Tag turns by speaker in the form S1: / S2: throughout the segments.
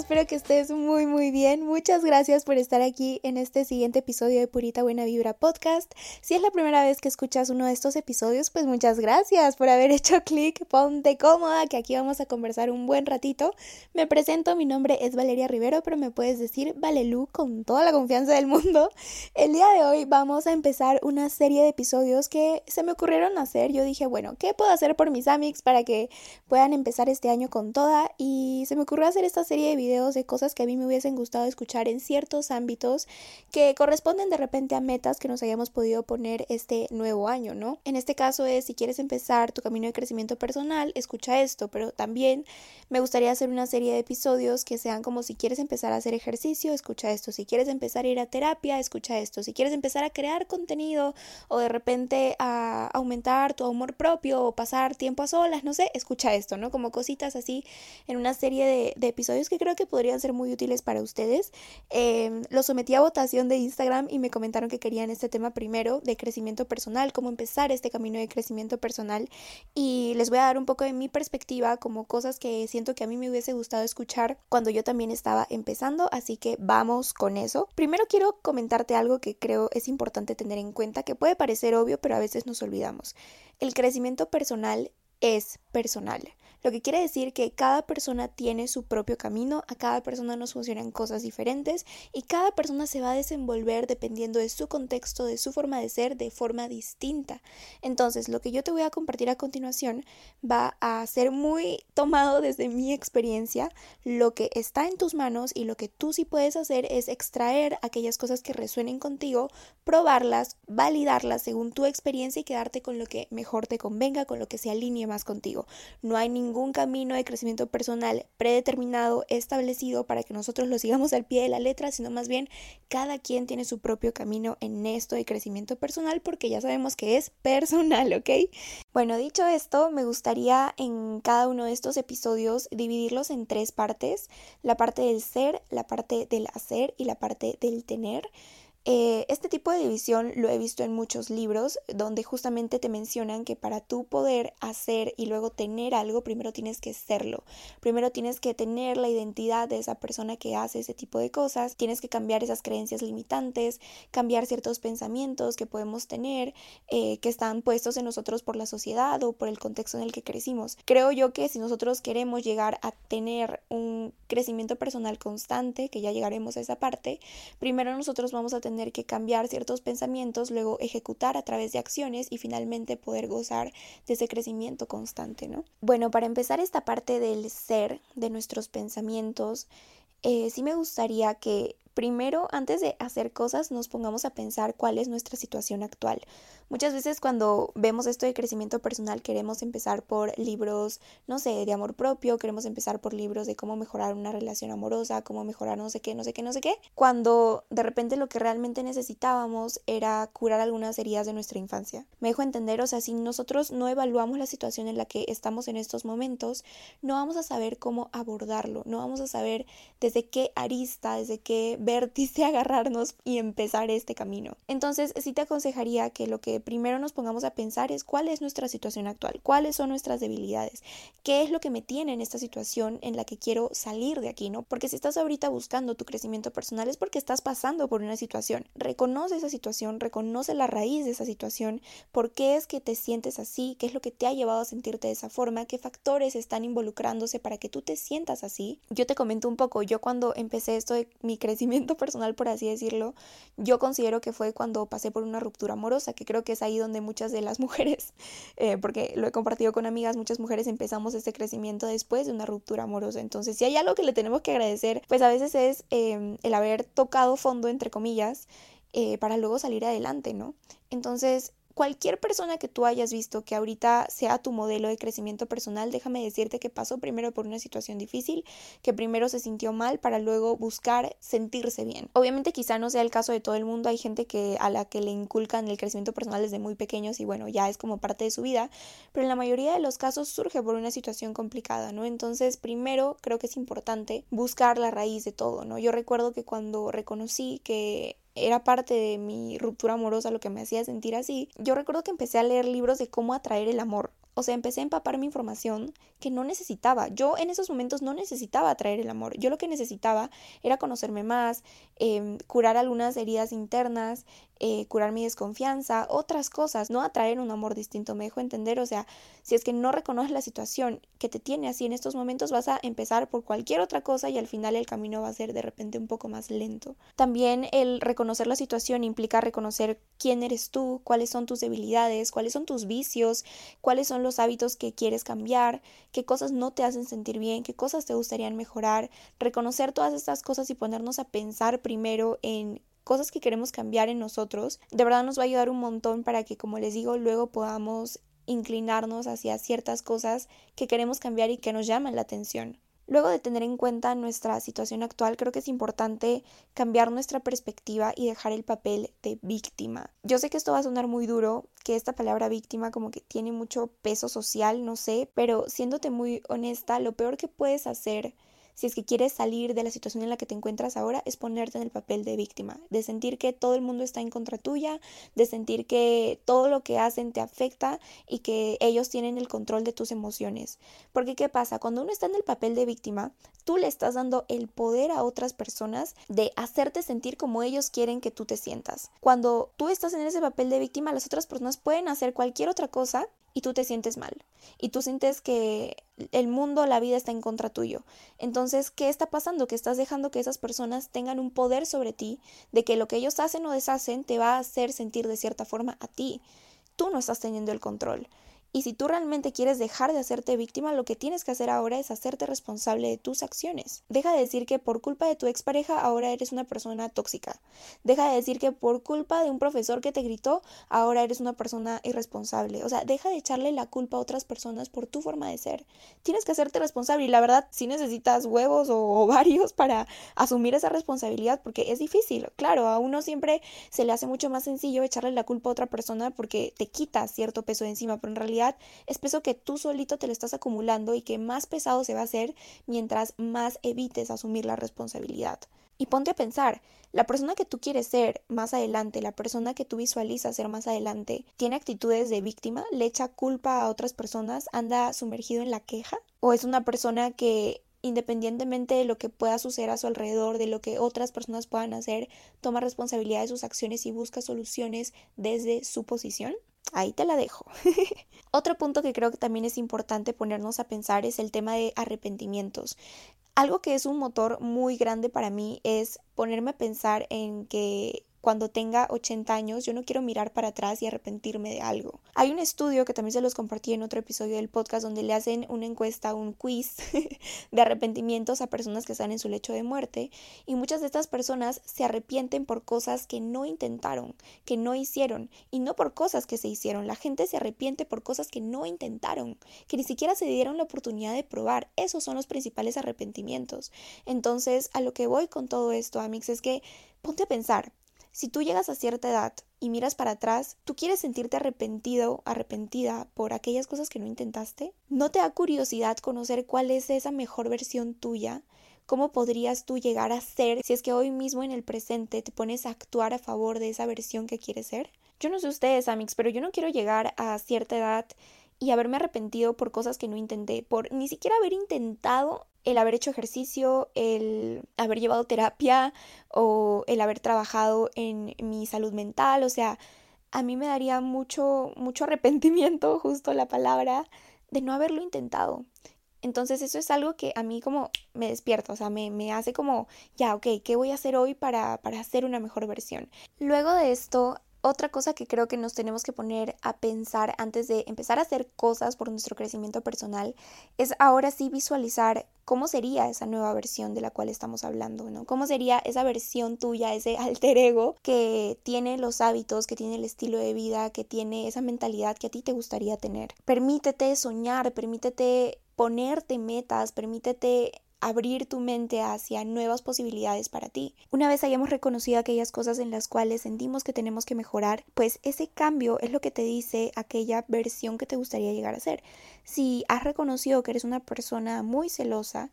S1: Espero que estés muy muy bien. Muchas gracias por estar aquí en este siguiente episodio de Purita Buena Vibra Podcast. Si es la primera vez que escuchas uno de estos episodios, pues muchas gracias por haber hecho clic. Ponte cómoda que aquí vamos a conversar un buen ratito. Me presento, mi nombre es Valeria Rivero, pero me puedes decir Valelu con toda la confianza del mundo. El día de hoy vamos a empezar una serie de episodios que se me ocurrieron hacer. Yo dije, bueno, ¿qué puedo hacer por mis amics para que puedan empezar este año con toda? Y se me ocurrió hacer esta serie de videos de cosas que a mí me hubiesen gustado escuchar en ciertos ámbitos que corresponden de repente a metas que nos hayamos podido poner este nuevo año, ¿no? En este caso es si quieres empezar tu camino de crecimiento personal, escucha esto, pero también me gustaría hacer una serie de episodios que sean como si quieres empezar a hacer ejercicio, escucha esto, si quieres empezar a ir a terapia, escucha esto, si quieres empezar a crear contenido o de repente a aumentar tu amor propio o pasar tiempo a solas, no sé, escucha esto, ¿no? Como cositas así en una serie de, de episodios que creo que podrían ser muy útiles para ustedes. Eh, lo sometí a votación de Instagram y me comentaron que querían este tema primero de crecimiento personal, cómo empezar este camino de crecimiento personal. Y les voy a dar un poco de mi perspectiva como cosas que siento que a mí me hubiese gustado escuchar cuando yo también estaba empezando. Así que vamos con eso. Primero quiero comentarte algo que creo es importante tener en cuenta, que puede parecer obvio, pero a veces nos olvidamos. El crecimiento personal es personal. Lo que quiere decir que cada persona tiene su propio camino, a cada persona nos funcionan cosas diferentes y cada persona se va a desenvolver dependiendo de su contexto, de su forma de ser, de forma distinta. Entonces, lo que yo te voy a compartir a continuación va a ser muy tomado desde mi experiencia. Lo que está en tus manos y lo que tú sí puedes hacer es extraer aquellas cosas que resuenen contigo, probarlas, validarlas según tu experiencia y quedarte con lo que mejor te convenga, con lo que se alinee más contigo. No hay ningún ningún camino de crecimiento personal predeterminado, establecido para que nosotros lo sigamos al pie de la letra, sino más bien cada quien tiene su propio camino en esto de crecimiento personal porque ya sabemos que es personal, ¿ok? Bueno, dicho esto, me gustaría en cada uno de estos episodios dividirlos en tres partes, la parte del ser, la parte del hacer y la parte del tener. Eh, este tipo de división lo he visto en muchos libros donde justamente te mencionan que para tú poder hacer y luego tener algo, primero tienes que serlo. Primero tienes que tener la identidad de esa persona que hace ese tipo de cosas, tienes que cambiar esas creencias limitantes, cambiar ciertos pensamientos que podemos tener, eh, que están puestos en nosotros por la sociedad o por el contexto en el que crecimos. Creo yo que si nosotros queremos llegar a tener un crecimiento personal constante, que ya llegaremos a esa parte, primero nosotros vamos a tener tener que cambiar ciertos pensamientos, luego ejecutar a través de acciones y finalmente poder gozar de ese crecimiento constante, ¿no? Bueno, para empezar esta parte del ser, de nuestros pensamientos, eh, sí me gustaría que primero, antes de hacer cosas, nos pongamos a pensar cuál es nuestra situación actual. Muchas veces cuando vemos esto de crecimiento personal queremos empezar por libros, no sé, de amor propio, queremos empezar por libros de cómo mejorar una relación amorosa, cómo mejorar no sé qué, no sé qué, no sé qué, cuando de repente lo que realmente necesitábamos era curar algunas heridas de nuestra infancia. Me dejo entender, o sea, si nosotros no evaluamos la situación en la que estamos en estos momentos, no vamos a saber cómo abordarlo, no vamos a saber desde qué arista, desde qué vértice agarrarnos y empezar este camino. Entonces, sí te aconsejaría que lo que primero nos pongamos a pensar es cuál es nuestra situación actual, cuáles son nuestras debilidades, qué es lo que me tiene en esta situación en la que quiero salir de aquí, ¿no? Porque si estás ahorita buscando tu crecimiento personal es porque estás pasando por una situación. Reconoce esa situación, reconoce la raíz de esa situación, por qué es que te sientes así, qué es lo que te ha llevado a sentirte de esa forma, qué factores están involucrándose para que tú te sientas así. Yo te comento un poco, yo cuando empecé esto de mi crecimiento personal, por así decirlo, yo considero que fue cuando pasé por una ruptura amorosa, que creo que es ahí donde muchas de las mujeres, eh, porque lo he compartido con amigas, muchas mujeres empezamos este crecimiento después de una ruptura amorosa. Entonces, si hay algo que le tenemos que agradecer, pues a veces es em, el haber tocado fondo, entre comillas, eh, para luego salir adelante, ¿no? Entonces, cualquier persona que tú hayas visto que ahorita sea tu modelo de crecimiento personal, déjame decirte que pasó primero por una situación difícil, que primero se sintió mal para luego buscar sentirse bien. Obviamente quizá no sea el caso de todo el mundo, hay gente que a la que le inculcan el crecimiento personal desde muy pequeños y bueno, ya es como parte de su vida, pero en la mayoría de los casos surge por una situación complicada, ¿no? Entonces, primero creo que es importante buscar la raíz de todo, ¿no? Yo recuerdo que cuando reconocí que era parte de mi ruptura amorosa lo que me hacía sentir así, yo recuerdo que empecé a leer libros de cómo atraer el amor. O sea, empecé a empapar mi información que no necesitaba. Yo en esos momentos no necesitaba atraer el amor. Yo lo que necesitaba era conocerme más, em, curar algunas heridas internas, eh, curar mi desconfianza, otras cosas, no atraer un amor distinto. Me dejo entender, o sea, si es que no reconoces la situación que te tiene así en estos momentos, vas a empezar por cualquier otra cosa y al final el camino va a ser de repente un poco más lento. También el reconocer la situación implica reconocer quién eres tú, cuáles son tus debilidades, cuáles son tus vicios, cuáles son los hábitos que quieres cambiar, qué cosas no te hacen sentir bien, qué cosas te gustarían mejorar, reconocer todas estas cosas y ponernos a pensar primero en cosas que queremos cambiar en nosotros, de verdad nos va a ayudar un montón para que, como les digo, luego podamos inclinarnos hacia ciertas cosas que queremos cambiar y que nos llaman la atención. Luego de tener en cuenta nuestra situación actual, creo que es importante cambiar nuestra perspectiva y dejar el papel de víctima. Yo sé que esto va a sonar muy duro, que esta palabra víctima como que tiene mucho peso social, no sé, pero siéndote muy honesta, lo peor que puedes hacer si es que quieres salir de la situación en la que te encuentras ahora, es ponerte en el papel de víctima, de sentir que todo el mundo está en contra tuya, de sentir que todo lo que hacen te afecta y que ellos tienen el control de tus emociones. Porque ¿qué pasa? Cuando uno está en el papel de víctima, tú le estás dando el poder a otras personas de hacerte sentir como ellos quieren que tú te sientas. Cuando tú estás en ese papel de víctima, las otras personas pueden hacer cualquier otra cosa y tú te sientes mal. Y tú sientes que el mundo, la vida está en contra tuyo. Entonces, ¿qué está pasando? Que estás dejando que esas personas tengan un poder sobre ti, de que lo que ellos hacen o deshacen te va a hacer sentir de cierta forma a ti. Tú no estás teniendo el control. Y si tú realmente quieres dejar de hacerte víctima, lo que tienes que hacer ahora es hacerte responsable de tus acciones. Deja de decir que por culpa de tu expareja ahora eres una persona tóxica. Deja de decir que por culpa de un profesor que te gritó ahora eres una persona irresponsable. O sea, deja de echarle la culpa a otras personas por tu forma de ser. Tienes que hacerte responsable y la verdad si necesitas huevos o ovarios para asumir esa responsabilidad porque es difícil. Claro, a uno siempre se le hace mucho más sencillo echarle la culpa a otra persona porque te quita cierto peso de encima, pero en realidad es peso que tú solito te lo estás acumulando y que más pesado se va a hacer mientras más evites asumir la responsabilidad. Y ponte a pensar, la persona que tú quieres ser más adelante, la persona que tú visualizas ser más adelante, ¿tiene actitudes de víctima? ¿Le echa culpa a otras personas? ¿Anda sumergido en la queja? ¿O es una persona que independientemente de lo que pueda suceder a su alrededor, de lo que otras personas puedan hacer, toma responsabilidad de sus acciones y busca soluciones desde su posición? Ahí te la dejo. Otro punto que creo que también es importante ponernos a pensar es el tema de arrepentimientos. Algo que es un motor muy grande para mí es ponerme a pensar en que cuando tenga 80 años, yo no quiero mirar para atrás y arrepentirme de algo. Hay un estudio que también se los compartí en otro episodio del podcast donde le hacen una encuesta, un quiz de arrepentimientos a personas que están en su lecho de muerte y muchas de estas personas se arrepienten por cosas que no intentaron, que no hicieron y no por cosas que se hicieron. La gente se arrepiente por cosas que no intentaron, que ni siquiera se dieron la oportunidad de probar. Esos son los principales arrepentimientos. Entonces, a lo que voy con todo esto, Amix, es que ponte a pensar, si tú llegas a cierta edad y miras para atrás, ¿tú quieres sentirte arrepentido, arrepentida por aquellas cosas que no intentaste? ¿No te da curiosidad conocer cuál es esa mejor versión tuya? ¿Cómo podrías tú llegar a ser si es que hoy mismo en el presente te pones a actuar a favor de esa versión que quieres ser? Yo no sé ustedes, Amix, pero yo no quiero llegar a cierta edad y haberme arrepentido por cosas que no intenté, por ni siquiera haber intentado el haber hecho ejercicio, el haber llevado terapia o el haber trabajado en mi salud mental, o sea, a mí me daría mucho, mucho arrepentimiento, justo la palabra, de no haberlo intentado. Entonces eso es algo que a mí como me despierta, o sea, me, me hace como, ya, ok, ¿qué voy a hacer hoy para, para hacer una mejor versión? Luego de esto, otra cosa que creo que nos tenemos que poner a pensar antes de empezar a hacer cosas por nuestro crecimiento personal es ahora sí visualizar cómo sería esa nueva versión de la cual estamos hablando, ¿no? ¿Cómo sería esa versión tuya, ese alter ego que tiene los hábitos, que tiene el estilo de vida, que tiene esa mentalidad que a ti te gustaría tener? Permítete soñar, permítete ponerte metas, permítete abrir tu mente hacia nuevas posibilidades para ti. Una vez hayamos reconocido aquellas cosas en las cuales sentimos que tenemos que mejorar, pues ese cambio es lo que te dice aquella versión que te gustaría llegar a ser. Si has reconocido que eres una persona muy celosa,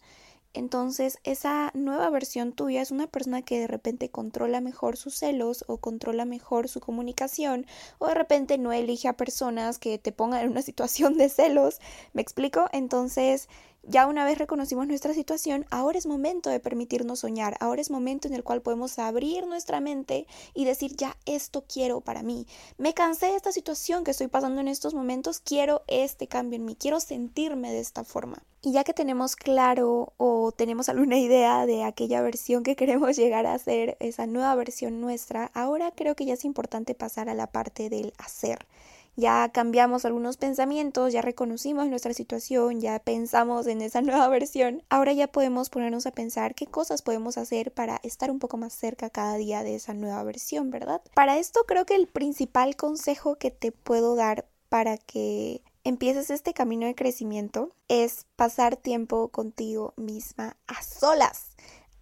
S1: Entonces, esa nueva versión tuya es una persona que de repente controla mejor sus celos o controla mejor su comunicación o de repente no elige a personas que te pongan en una situación de celos. ¿Me explico? Entonces, ya una vez reconocimos nuestra situación, ahora es momento de permitirnos soñar, ahora es momento en el cual podemos abrir nuestra mente y decir, ya, esto quiero para mí. Me cansé de esta situación que estoy pasando en estos momentos, quiero este cambio en mí, quiero sentirme de esta forma. Y ya que tenemos claro o tenemos alguna idea de aquella versión que queremos llegar a ser, esa nueva versión nuestra, ahora creo que ya es importante pasar a la parte del hacer ya cambiamos algunos pensamientos, ya reconocimos nuestra situación, ya pensamos en esa nueva versión, ahora ya podemos ponernos a pensar qué cosas podemos hacer para estar un poco más cerca cada día de esa nueva versión, ¿verdad? Para esto creo que el principal consejo que te puedo dar para que empieces este camino de crecimiento es pasar tiempo contigo misma a solas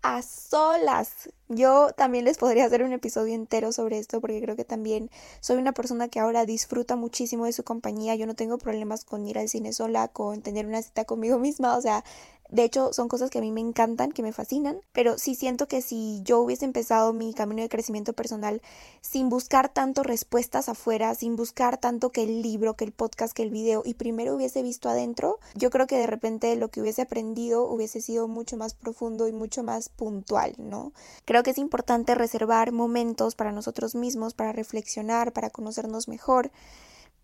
S1: a solas. Yo también les podría hacer un episodio entero sobre esto porque creo que también soy una persona que ahora disfruta muchísimo de su compañía. Yo no tengo problemas con ir al cine sola, con tener una cita conmigo misma. O sea, de hecho, son cosas que a mí me encantan, que me fascinan, pero sí siento que si yo hubiese empezado mi camino de crecimiento personal sin buscar tanto respuestas afuera, sin buscar tanto que el libro, que el podcast, que el video, y primero hubiese visto adentro, yo creo que de repente lo que hubiese aprendido hubiese sido mucho más profundo y mucho más puntual, ¿no? Creo que es importante reservar momentos para nosotros mismos, para reflexionar, para conocernos mejor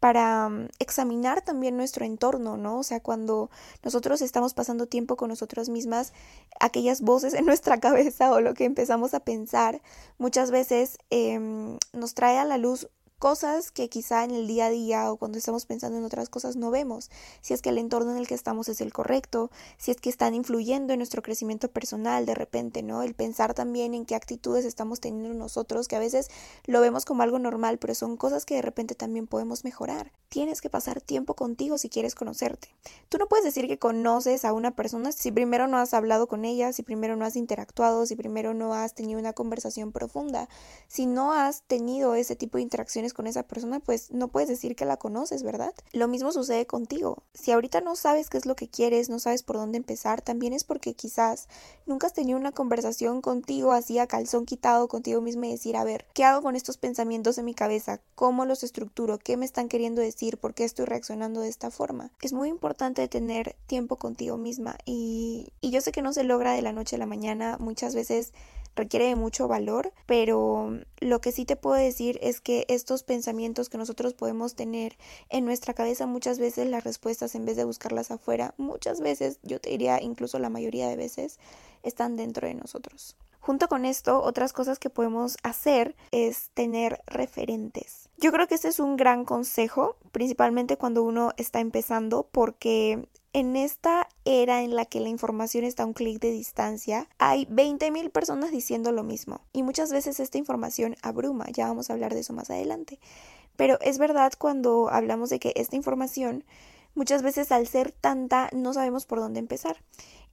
S1: para mm, examinar también nuestro entorno, ¿no? O sea, cuando nosotros estamos pasando tiempo con nosotras mismas, aquellas voces en nuestra cabeza o lo que empezamos a pensar muchas veces em, nos trae a la luz cosas que quizá en el día a día o cuando estamos pensando en otras cosas no vemos, si es que el entorno en el que estamos es el correcto, si es que están influyendo en nuestro crecimiento personal de repente, ¿no? El pensar también en qué actitudes estamos teniendo nosotros, que a veces lo vemos como algo normal, pero son cosas que de repente también podemos mejorar. Tienes que pasar tiempo contigo si quieres conocerte. Tú no puedes decir que conoces a una persona si primero no has hablado con ella, si primero no has interactuado, si primero no has tenido una conversación profunda, si no has tenido ese tipo de interacciones con esa persona, pues no puedes decir que la conoces, ¿verdad? Lo mismo sucede contigo. Si ahorita no sabes qué es lo que quieres, no sabes por dónde empezar, también es porque quizás nunca has tenido una conversación contigo así a calzón quitado contigo mismo y decir, a ver, ¿qué hago con estos pensamientos en mi cabeza? ¿Cómo los estructuro? ¿Qué me están queriendo decir? ¿Por qué estoy reaccionando de esta forma? Es muy importante tener tiempo contigo misma y, y yo sé que no se logra de la noche a la mañana. Muchas veces requiere de mucho valor, pero lo que sí te puedo decir es que estos pensamientos que nosotros podemos tener en nuestra cabeza muchas veces las respuestas en vez de buscarlas afuera, muchas veces, yo te diría incluso la mayoría de veces, están dentro de nosotros. Junto con esto, otras cosas que podemos hacer es tener referentes. Yo creo que este es un gran consejo, principalmente cuando uno está empezando, porque en esta era en la que la información está a un clic de distancia, hay 20.000 personas diciendo lo mismo y muchas veces esta información abruma, ya vamos a hablar de eso más adelante. Pero es verdad cuando hablamos de que esta información muchas veces al ser tanta no sabemos por dónde empezar.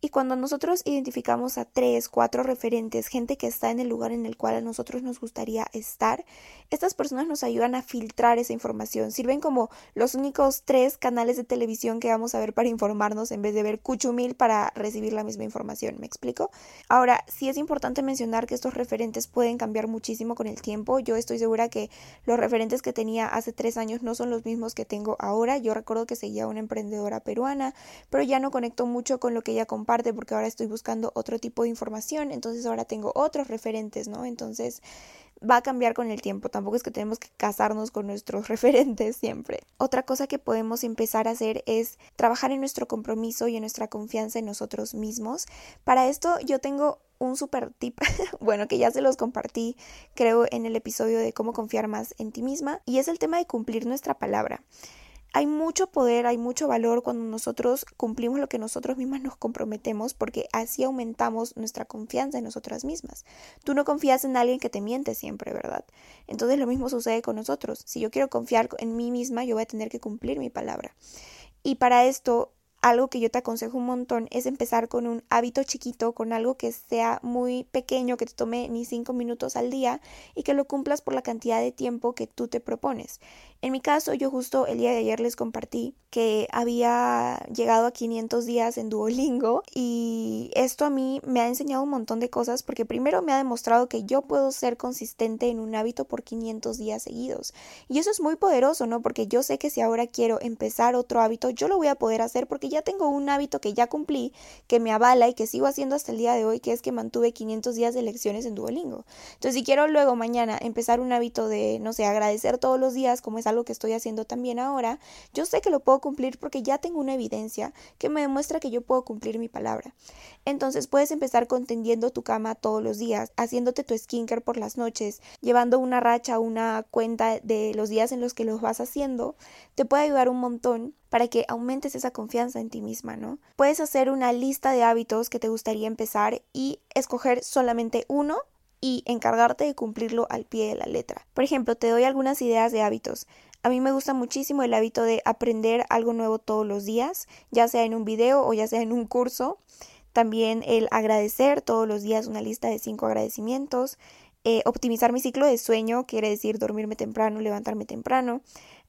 S1: Y cuando nosotros identificamos a tres, cuatro referentes, gente que está en el lugar en el cual a nosotros nos gustaría estar, estas personas nos ayudan a filtrar esa información. Sirven como los únicos tres canales de televisión que vamos a ver para informarnos en vez de ver cuchumil para recibir la misma información. ¿Me explico? Ahora, sí es importante mencionar que estos referentes pueden cambiar muchísimo con el tiempo. Yo estoy segura que los referentes que tenía hace tres años no son los mismos que tengo ahora. Yo recuerdo que seguía una emprendedora peruana, pero ya no conecto mucho con lo que ella porque ahora estoy buscando otro tipo de información, entonces ahora tengo otros referentes, ¿no? Entonces va a cambiar con el tiempo, tampoco es que tenemos que casarnos con nuestros referentes siempre. Otra cosa que podemos empezar a hacer es trabajar en nuestro compromiso y en nuestra confianza en nosotros mismos. Para esto yo tengo un super tip, bueno, que ya se los compartí, creo, en el episodio de cómo confiar más en ti misma, y es el tema de cumplir nuestra palabra. Hay mucho poder, hay mucho valor cuando nosotros cumplimos lo que nosotros mismas nos comprometemos porque así aumentamos nuestra confianza en nosotras mismas. Tú no confías en alguien que te miente siempre, ¿verdad? Entonces lo mismo sucede con nosotros. Si yo quiero confiar en mí misma, yo voy a tener que cumplir mi palabra. Y para esto algo que yo te aconsejo un montón es empezar con un hábito chiquito, con algo que sea muy pequeño, que te tome ni cinco minutos al día y que lo cumplas por la cantidad de tiempo que tú te propones. En mi caso, yo justo el día de ayer les compartí que había llegado a 500 días en Duolingo y esto a mí me ha enseñado un montón de cosas porque primero me ha demostrado que yo puedo ser consistente en un hábito por 500 días seguidos y eso es muy poderoso, ¿no? Porque yo sé que si ahora quiero empezar otro hábito, yo lo voy a poder hacer porque ya tengo un hábito que ya cumplí, que me avala y que sigo haciendo hasta el día de hoy, que es que mantuve 500 días de lecciones en Duolingo. Entonces, si quiero luego mañana empezar un hábito de, no sé, agradecer todos los días, como es algo que estoy haciendo también ahora, yo sé que lo puedo cumplir porque ya tengo una evidencia que me demuestra que yo puedo cumplir mi palabra. Entonces puedes empezar contendiendo tu cama todos los días, haciéndote tu skincare por las noches, llevando una racha, una cuenta de los días en los que los vas haciendo, te puede ayudar un montón para que aumentes esa confianza en ti misma, ¿no? Puedes hacer una lista de hábitos que te gustaría empezar y escoger solamente uno y encargarte de cumplirlo al pie de la letra. Por ejemplo, te doy algunas ideas de hábitos. A mí me gusta muchísimo el hábito de aprender algo nuevo todos los días, ya sea en un video o ya sea en un curso. También el agradecer todos los días una lista de cinco agradecimientos. Eh, optimizar mi ciclo de sueño, quiere decir dormirme temprano, levantarme temprano.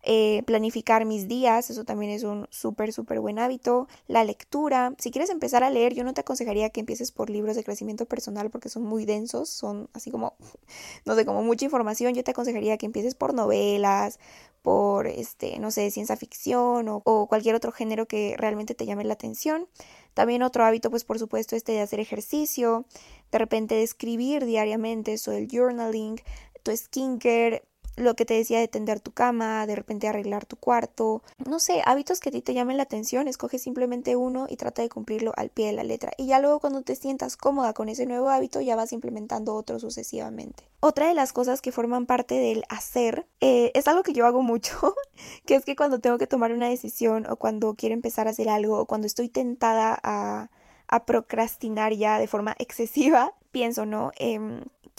S1: Eh, planificar mis días, eso también es un súper, súper buen hábito. La lectura, si quieres empezar a leer, yo no te aconsejaría que empieces por libros de crecimiento personal porque son muy densos, son así como, no sé, como mucha información. Yo te aconsejaría que empieces por novelas, por, este, no sé, ciencia ficción o, cualquier otro género que realmente te llame la atención. También otro hábito, pues por supuesto, este de hacer ejercicio, de repente de escribir diariamente, eso el journaling, tu skincare, lo que te decía de tender tu cama, de repente arreglar tu cuarto, no sé, hábitos que a ti te llamen la atención, escoge simplemente uno y trata de cumplirlo al pie de la letra. Y ya luego cuando te sientas cómoda con ese nuevo hábito, ya vas implementando otro sucesivamente. Otra de las cosas que forman parte del hacer eh, es algo que yo hago mucho, que es que cuando tengo que tomar una decisión o cuando quiero empezar a hacer algo o cuando estoy tentada a, procrastinar ya de forma excesiva, pienso, ¿no? Eh,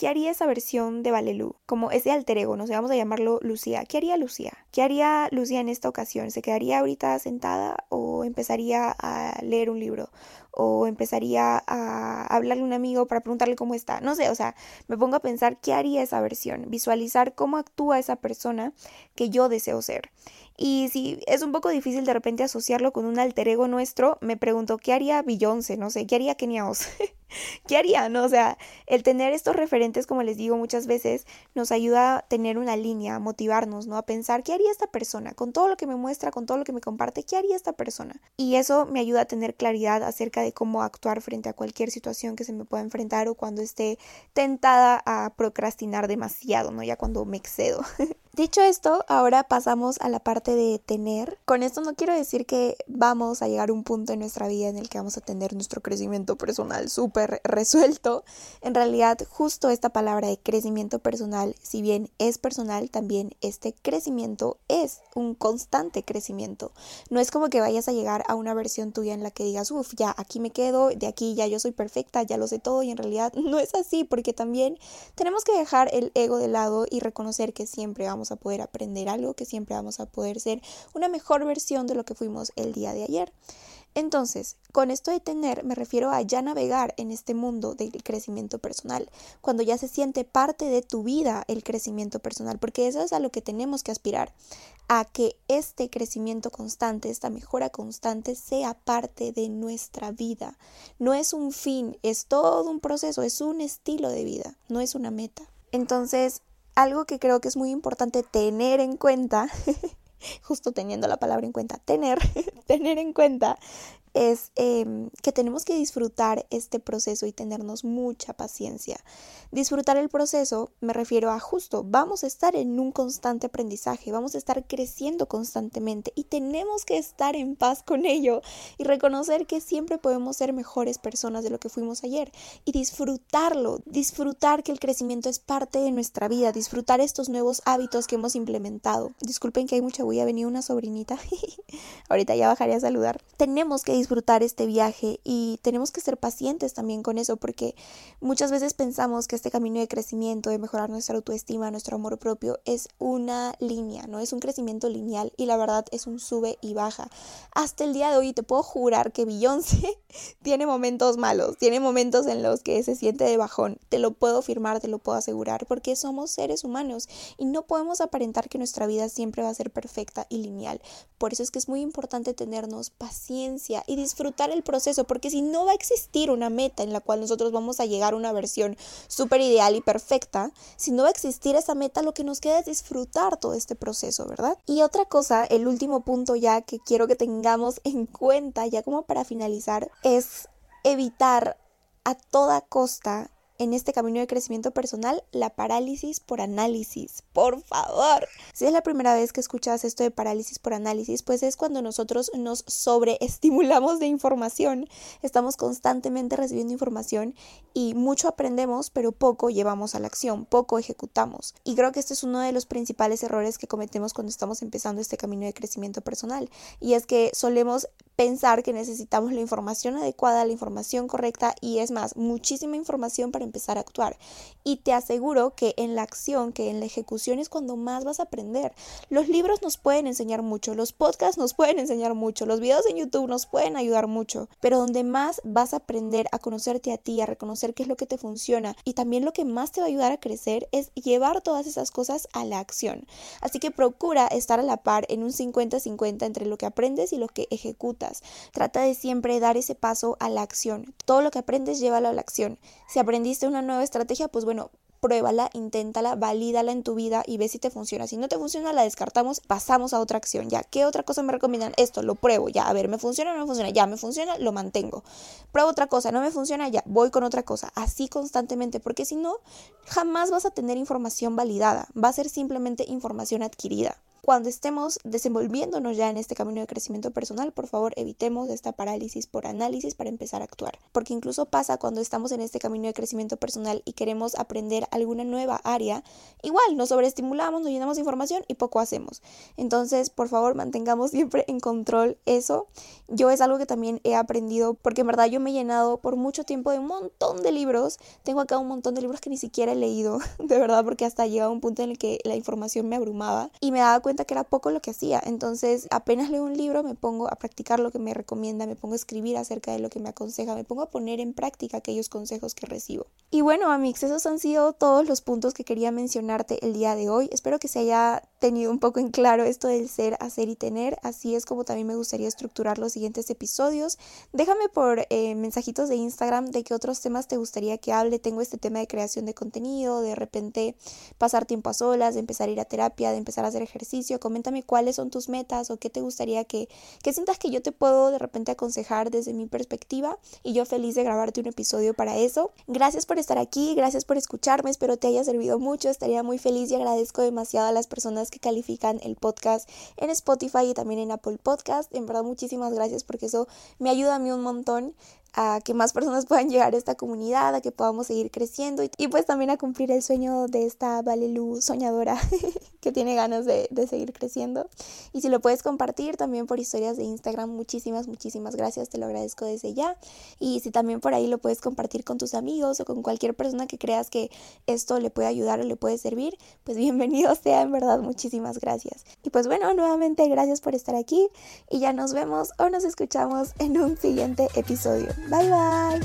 S1: ¿Qué haría esa versión de Valelu? Como ese alter ego, no sé, vamos a llamarlo Lucía. ¿Qué haría Lucía? ¿Qué haría Lucía en esta ocasión? ¿Se quedaría ahorita sentada o empezaría a leer un libro? ¿O empezaría a hablarle a un amigo para preguntarle cómo está? No sé, o sea, me pongo a pensar qué haría esa versión, visualizar cómo actúa esa persona que yo deseo ser. Y si es un poco difícil de repente asociarlo con un alter ego nuestro, me pregunto, ¿qué haría Beyoncé? No sé, ¿qué haría Kenia Oz? ¿qué harían? O sea, el tener estos referentes, como les digo muchas veces, nos ayuda a tener una línea, a motivarnos, ¿no? A pensar, ¿qué haría esta persona? Con todo lo que me muestra, con todo lo que me comparte, ¿qué haría esta persona? Y eso me ayuda a tener claridad acerca de cómo actuar frente a cualquier situación que se me pueda enfrentar o cuando esté tentada a procrastinar demasiado, ¿no? Ya cuando me excedo. Dicho esto, ahora pasamos a la parte de tener. Con esto no quiero decir que vamos a llegar a un punto en nuestra vida en el que vamos a tener nuestro crecimiento personal súper resuelto. En realidad, justo esta palabra de crecimiento personal, si bien es personal, también este crecimiento es un constante crecimiento. No es como que vayas a llegar a una versión tuya en la que digas, uff, ya aquí me quedo, de aquí ya yo soy perfecta, ya lo sé todo y en realidad no es así porque también tenemos que dejar el ego de lado y reconocer que siempre vamos a poder aprender algo, que siempre vamos a poder ser una mejor versión de lo que fuimos el día de ayer. Entonces, con esto de tener me refiero a ya navegar en este mundo del crecimiento personal, cuando ya se siente parte de tu vida el crecimiento personal, porque eso es a lo que tenemos que aspirar, a que este crecimiento constante, esta mejora constante sea parte de nuestra vida. No es un fin, es todo un proceso, es un estilo de vida, no es una meta. Entonces, algo que creo que es muy importante tener en cuenta, justo teniendo la palabra en cuenta, tener, tener en cuenta es em, que tenemos que disfrutar este proceso y tenernos mucha paciencia. Disfrutar el proceso me refiero a justo, vamos a estar en un constante aprendizaje, vamos a estar creciendo constantemente y tenemos que estar en paz con ello y reconocer que siempre podemos ser mejores personas de lo que fuimos ayer y disfrutarlo, disfrutar que el crecimiento es parte de nuestra vida, disfrutar estos nuevos hábitos que hemos implementado. Disculpen que hay mucha bulla, venía una sobrinita, ahorita ya bajaré a saludar. Tenemos que disfrutar este viaje y tenemos que ser pacientes también con eso porque muchas veces pensamos que este camino de crecimiento, de mejorar nuestra autoestima, nuestro amor propio es una línea, no es un crecimiento lineal y la verdad es un sube y baja. Hasta el día de hoy te puedo jurar que Beyoncé tiene momentos malos, tiene momentos en los que se siente de bajón, te lo puedo firmar, te lo puedo asegurar porque somos seres humanos y no podemos aparentar que nuestra vida siempre va a ser perfecta y lineal. Por eso es que es muy importante tenernos paciencia y disfrutar el proceso, porque si no va a existir una meta en la cual nosotros vamos a llegar a una versión súper ideal y perfecta, si no va a existir esa meta, lo que nos queda es disfrutar todo este proceso, ¿verdad? Y otra cosa, el último punto ya que quiero que tengamos en cuenta, ya como para finalizar, es evitar a toda costa en este camino de crecimiento personal la parálisis por análisis. Por favor. Si es la primera vez que escuchas esto de parálisis por análisis, pues es cuando nosotros nos sobreestimulamos de información. Estamos constantemente recibiendo información y mucho aprendemos, pero poco llevamos a la acción, poco ejecutamos. Y creo que este es uno de los principales errores que cometemos cuando estamos empezando este camino de crecimiento personal. Y es que solemos pensar que necesitamos la información adecuada, la información correcta y es más, muchísima información para empezar a actuar. Y te aseguro que en la acción, que en la ejecución es cuando más vas a aprender. Los libros nos pueden enseñar mucho, los podcasts nos pueden enseñar mucho, los videos en YouTube nos pueden ayudar mucho, pero donde más vas a aprender a conocerte a ti, a reconocer qué es lo que te funciona y también lo que más te va a ayudar a crecer es llevar todas esas cosas a la acción. Así que procura estar a la par en un 50-50 entre lo que aprendes y lo que ejecutas Trata de siempre dar ese paso a la acción. Todo lo que aprendes, llévalo a la acción. Si aprendiste una nueva estrategia, pues bueno, pruébala, inténtala, valídala en tu vida y ve si te funciona. Si no te funciona, la descartamos, pasamos a otra acción. Ya, ¿qué otra cosa me recomiendan? Esto, lo pruebo. Ya, a ver, ¿me funciona o no me funciona? Ya, me funciona, lo mantengo. Pruebo otra cosa, no me funciona, ya, voy con otra cosa. Así constantemente, porque si no, jamás vas a tener información validada. Va a ser simplemente información adquirida. Cuando estemos desenvolviéndonos ya en este camino de crecimiento personal, por favor evitemos esta parálisis por análisis para empezar a actuar. Porque incluso pasa cuando estamos en este camino de crecimiento personal y queremos aprender alguna nueva área, igual nos sobreestimulamos, nos llenamos de información y poco hacemos. Entonces, por favor, mantengamos siempre en control eso. Yo es algo que también he aprendido porque en verdad yo me he llenado por mucho tiempo de un montón de libros. Tengo acá un montón de libros que ni siquiera he leído, de verdad, porque hasta llegado a un punto en el que la información me abrumaba y me daba cuenta que era poco lo que hacía. Entonces, apenas leo un libro, me pongo a practicar lo que me recomienda, me pongo a escribir acerca de lo que me aconseja, me pongo a poner en práctica aquellos consejos que recibo. Y bueno, amigos, esos han sido todos los puntos que quería mencionarte el día de hoy. Espero que se haya tenido un poco en claro esto del ser, hacer y tener. Así es como también me gustaría estructurar los siguientes episodios. Déjame por eh, mensajitos de Instagram de qué otros temas te gustaría que hable. Tengo este tema de creación de contenido, de repente pasar tiempo a solas, de empezar a ir a terapia, de empezar a hacer ejercicio coméntame cuáles son tus metas o qué te gustaría que, que sientas que yo te puedo de repente aconsejar desde mi perspectiva y yo feliz de grabarte un episodio para eso. Gracias por estar aquí, gracias por escucharme, espero te haya servido mucho, estaría muy feliz y agradezco demasiado a las personas que califican el podcast en Spotify y también en Apple Podcast. En verdad muchísimas gracias porque eso me ayuda a mí un montón a que más personas puedan llegar a esta comunidad, a que podamos seguir creciendo y, pues también a cumplir el sueño de esta Valelu soñadora que tiene ganas de, de, seguir creciendo. Y si lo puedes compartir también por historias de Instagram, muchísimas, muchísimas gracias, te lo agradezco desde ya. Y si también por ahí lo puedes compartir con tus amigos o con cualquier persona que creas que esto le puede ayudar o le puede servir, pues bienvenido sea, en verdad, muchísimas gracias. Y pues bueno, nuevamente gracias por estar aquí y ya nos vemos o nos escuchamos en un siguiente episodio. Bye bye.